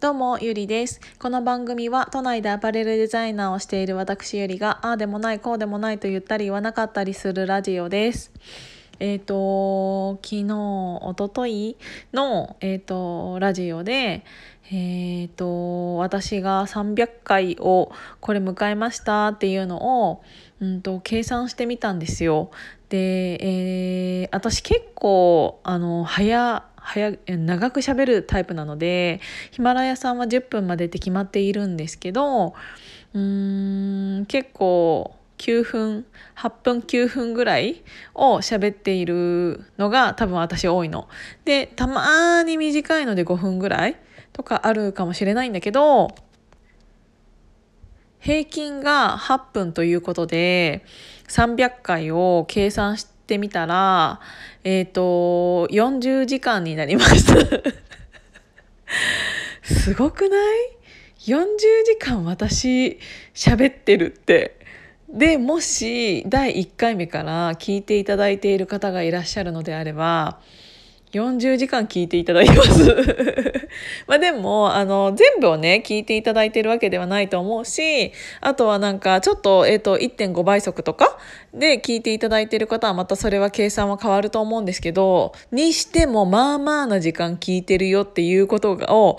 どうも、ゆりです。この番組は都内でアパレルデザイナーをしている私ゆりが、ああでもない、こうでもないと言ったり言わなかったりするラジオです。えっ、と、昨日、おとといの、えっ、と、ラジオで、えっ、と、私が300回をこれ迎えましたっていうのを、うんと、計算してみたんですよ。で、えー私結構、あの、早、早長く喋るタイプなのでヒマラヤさんは10分までって決まっているんですけどうーん結構9分8分9分ぐらいを喋っているのが多分私多いの。でたまに短いので5分ぐらいとかあるかもしれないんだけど平均が8分ということで300回を計算しててみたらえっ、と40時間になりました すごくない ?40 時間私喋ってるってでもし第1回目から聞いていただいている方がいらっしゃるのであれば40時間聞いていただいてます。まあでも、あの、全部をね、聞いていただいてるわけではないと思うし、あとはなんか、ちょっと、えっ、と、1.5倍速とかで聞いていただいてる方は、またそれは計算は変わると思うんですけど、にしても、まあまあな時間聞いてるよっていうことを、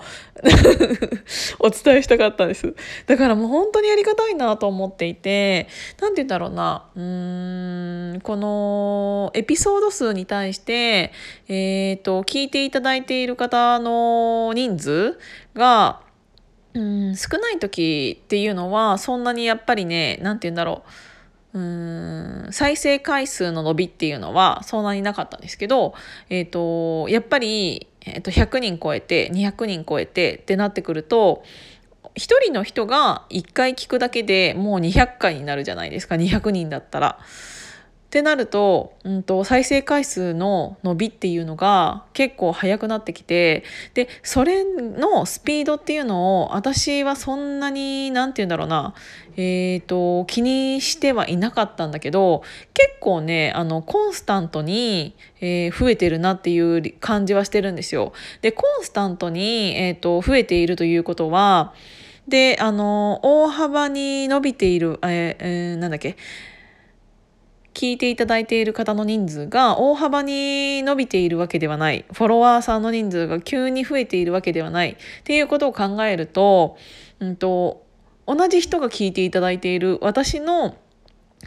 お伝えしたかったです。だからもう本当にありがたいなと思っていて、なんて言うんだろうな、うーん、このエピソード数に対して、えっ、と、聞いていただいている方の人数が、うん、少ない時っていうのは、そんなにやっぱりね、なんて言うんだろう。うん再生回数の伸びっていうのはそんなになかったんですけど、えっ、と、やっぱり、えっと100人超えて200人超えてってなってくると1人の人が1回聞くだけでもう200回になるじゃないですか200人だったら。ってなると,、うん、と再生回数の伸びっていうのが結構早くなってきてでそれのスピードっていうのを私はそんなに何て言うんだろうな、えー、と気にしてはいなかったんだけど結構ねあのコンスタントに、えー増えてるなっていう感じはしてるんですよ。でコンスタントに、えー、と増えているということはであの大幅に伸びている、えーえーなんだっけ聞いていただいている方の人数が大幅に伸びているわけではない。フォロワーさんの人数が急に増えているわけではない。っていうことを考えると,、うん、と同じ人が聞いていただいている私の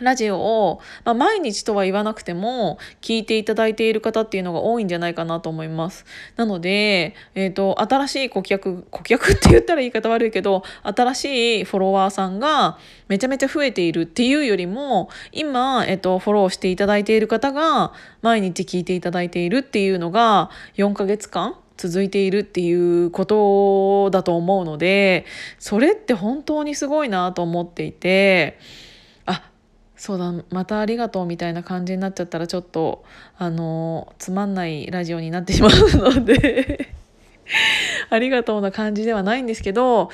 ラジオを、まあ、毎日とは言わなくても聞いていただいている方っていうのが多いんじゃないかなと思います。なので、えっ、と、新しい顧客、顧客って言ったら言い方悪いけど、新しいフォロワーさんがめちゃめちゃ増えているっていうよりも、今、えっ、と、フォローしていただいている方が毎日聞いていただいているっていうのが4ヶ月間続いているっていうことだと思うので、それって本当にすごいなと思っていて、そうだまたありがとうみたいな感じになっちゃったらちょっとあのつまんないラジオになってしまうので ありがとうな感じではないんですけど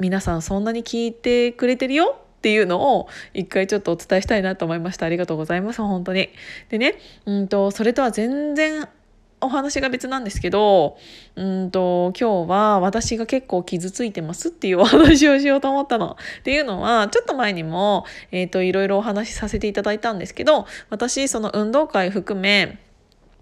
皆さんそんなに聞いてくれてるよっていうのを一回ちょっとお伝えしたいなと思いました。ありがとうございます本当に。でねうんとそれとは全然お話が別なんですけどうんと今日は私が結構傷ついてますっていうお話をしようと思ったの。っていうのはちょっと前にも、えー、といろいろお話しさせていただいたんですけど私その運動会含め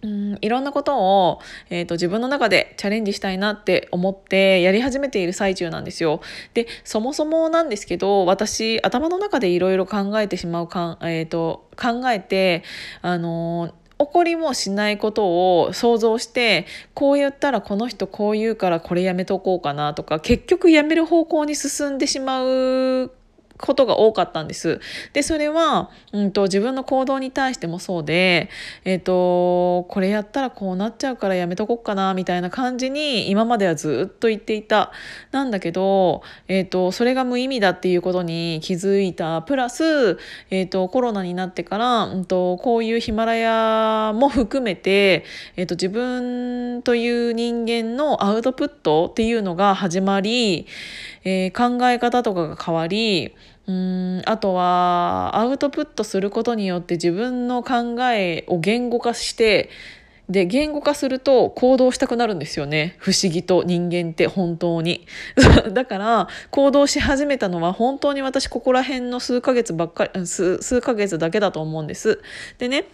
うんいろんなことを、えー、と自分の中でチャレンジしたいなって思ってやり始めている最中なんですよ。でそもそもなんですけど私頭の中でいろいろ考えてしまうかん、えー、と考えてあのー起こりもしないことを想像してこう言ったらこの人こう言うからこれやめとこうかなとか結局やめる方向に進んでしまうことが多かったんです。でそれは、うん、と自分の行動に対してもそうで、えー、とこれやったらこうなっちゃうからやめとこっかなみたいな感じに今まではずっと言っていたなんだけど、えー、とそれが無意味だっていうことに気づいたプラス、えー、とコロナになってから、うん、とこういうヒマラヤも含めて、えー、と自分という人間のアウトプットっていうのが始まり、えー考え方とかが変わりうんあとはアウトプットすることによって自分の考えを言語化してで言語化すると行動したくなるんですよね。不思議と人間って本当に。だから行動し始めたのは本当に私ここら辺の数ヶ月ばっかり数数ヶ月だけだと思うんです。でね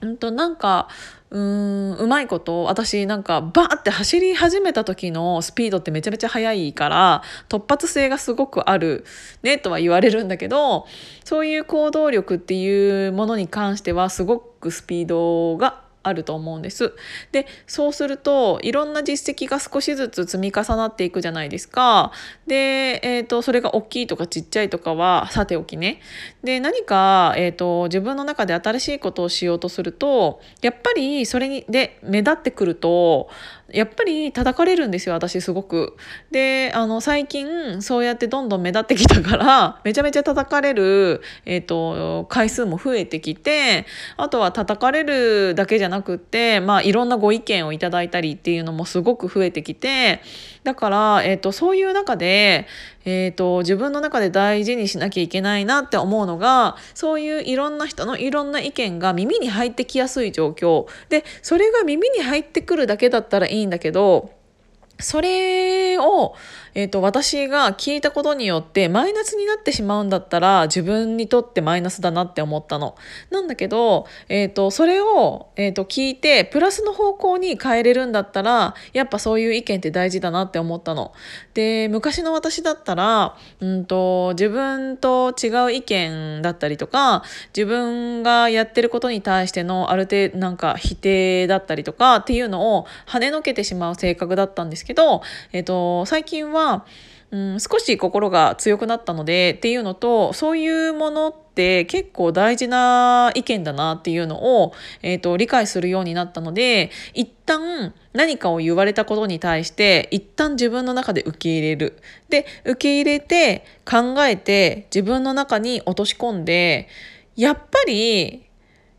うんとなんかうーんうまいこと私なんかバーって走り始めた時のスピードってめちゃめちゃ速いから突発性がすごくあるねとは言われるんだけどそういう行動力っていうものに関してはすごくスピードがあると思うんです。でそうするといろんな実績が少しずつ積み重なっていくじゃないですか。で、えーと、それが大きいとかちっちゃいとかはさておきね。で何か、えーと、自分の中で新しいことをしようとするとやっぱりそれにで目立ってくるとやっぱり叩かれるんですよ私すごく。であの最近そうやってどんどん目立ってきたから めちゃめちゃ叩かれる、えーと回数も増えてきてあとは叩かれるだけじゃなくって、まあ、いろんなご意見をいただいたりっていうのもすごく増えてきてだから、えーと、そういう中で、えーと、自分の中で大事にしなきゃいけないなって思うのがそういういろんな人のいろんな意見が耳に入ってきやすい状況。でそれが耳に入ってくるだけだったらいいんだけどそれをえーと、私が聞いたことによってマイナスになってしまうんだったら自分にとってマイナスだなって思ったの。なんだけど、えーと、それを、えーと、聞いてプラスの方向に変えれるんだったらやっぱそういう意見って大事だなって思ったの。で昔の私だったら、うんと、自分と違う意見だったりとか自分がやってることに対してのある程度なんか否定だったりとかっていうのを跳ねのけてしまう性格だったんですけど、けどえー、と最近は、うん、少し心が強くなったのでっていうのとそういうものって結構大事な意見だなっていうのを、えーと、理解するようになったので一旦何かを言われたことに対して一旦自分の中で受け入れる。で受け入れて考えて自分の中に落とし込んでやっぱり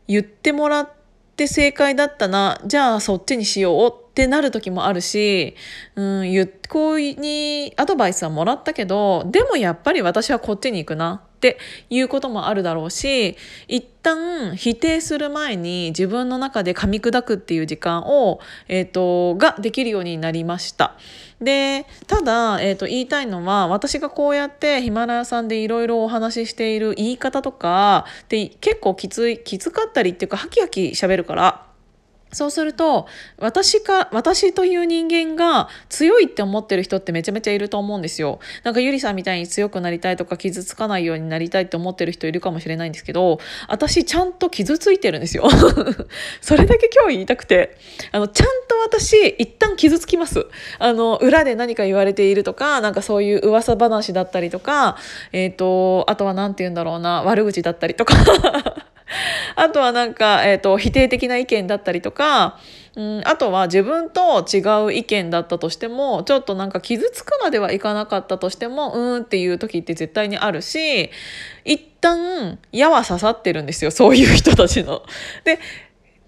言ってもらって正解だったなじゃあそっちにしようってなる時もあるし、うん、ゆこうにアドバイスはもらったけどでもやっぱり私はこっちに行くな。っていうこともあるだろうし一旦否定する前に自分の中で噛み砕くっていう時間を、えーと、ができるようになりました。でただ、えーと、言いたいのは私がこうやってヒマラヤさんでいろいろお話ししている言い方とかって結構きついきつかったりっていうかハキハキ喋るから。そうすると私か私という人間が強いって思ってる人ってめちゃめちゃいると思うんですよ。なんかゆりさんみたいに強くなりたいとか傷つかないようになりたいって思ってる人いるかもしれないんですけど私ちゃんと傷ついてるんですよ。それだけ今日言いたくてあのちゃんと私一旦傷つきます。あの裏で何か言われているとかなんかそういう噂話だったりとか、えーと、とあとは何て言うんだろうな悪口だったりとか あとはなんか、えーと、否定的な意見だったりとか、うん、あとは自分と違う意見だったとしてもちょっとなんか傷つくまではいかなかったとしてもうーんっていう時って絶対にあるし一旦矢は刺さってるんですよそういう人たちの。で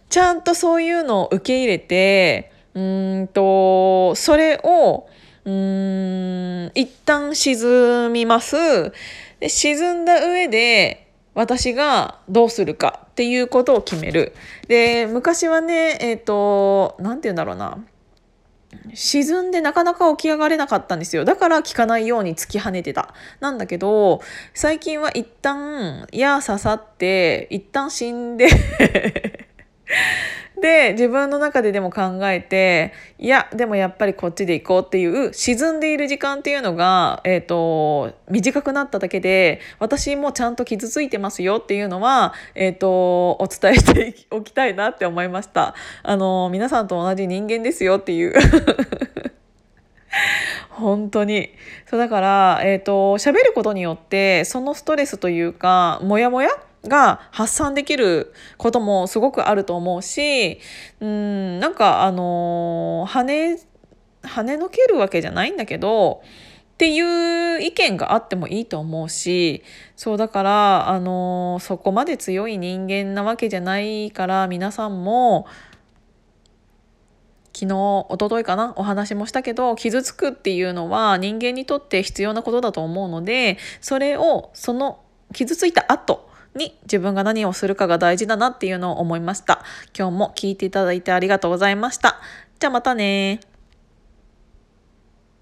ちゃんとそういうのを受け入れてうんとそれをうん一旦沈みます。で沈んだ上で私がどうするかっていうことを決める。で昔はねえっ、ー、と何て言うんだろうな。沈んでなかなか起き上がれなかったんですよ。だから聞かないように突き跳ねてた。なんだけど最近は一旦矢刺さって一旦死んで で自分の中ででも考えていやでもやっぱりこっちで行こうっていう沈んでいる時間っていうのが、えーと、短くなっただけで私もちゃんと傷ついてますよっていうのは、えーと、お伝えしておきたいなって思いました。あの皆さんと同じ人間ですよっていう 本当にそうだから、えーと喋ることによってそのストレスというかモヤモヤが発散できることもすごくあると思うしうんなんかあの跳ね跳ねのけるわけじゃないんだけどっていう意見があってもいいと思うしそうだからあのそこまで強い人間なわけじゃないから皆さんも昨日一昨日かなお話もしたけど傷つくっていうのは人間にとって必要なことだと思うのでそれをその傷ついた後に自分が何をするかが大事だなっていうのを思いました。今日も聞いていただいてありがとうございました。じゃあまたね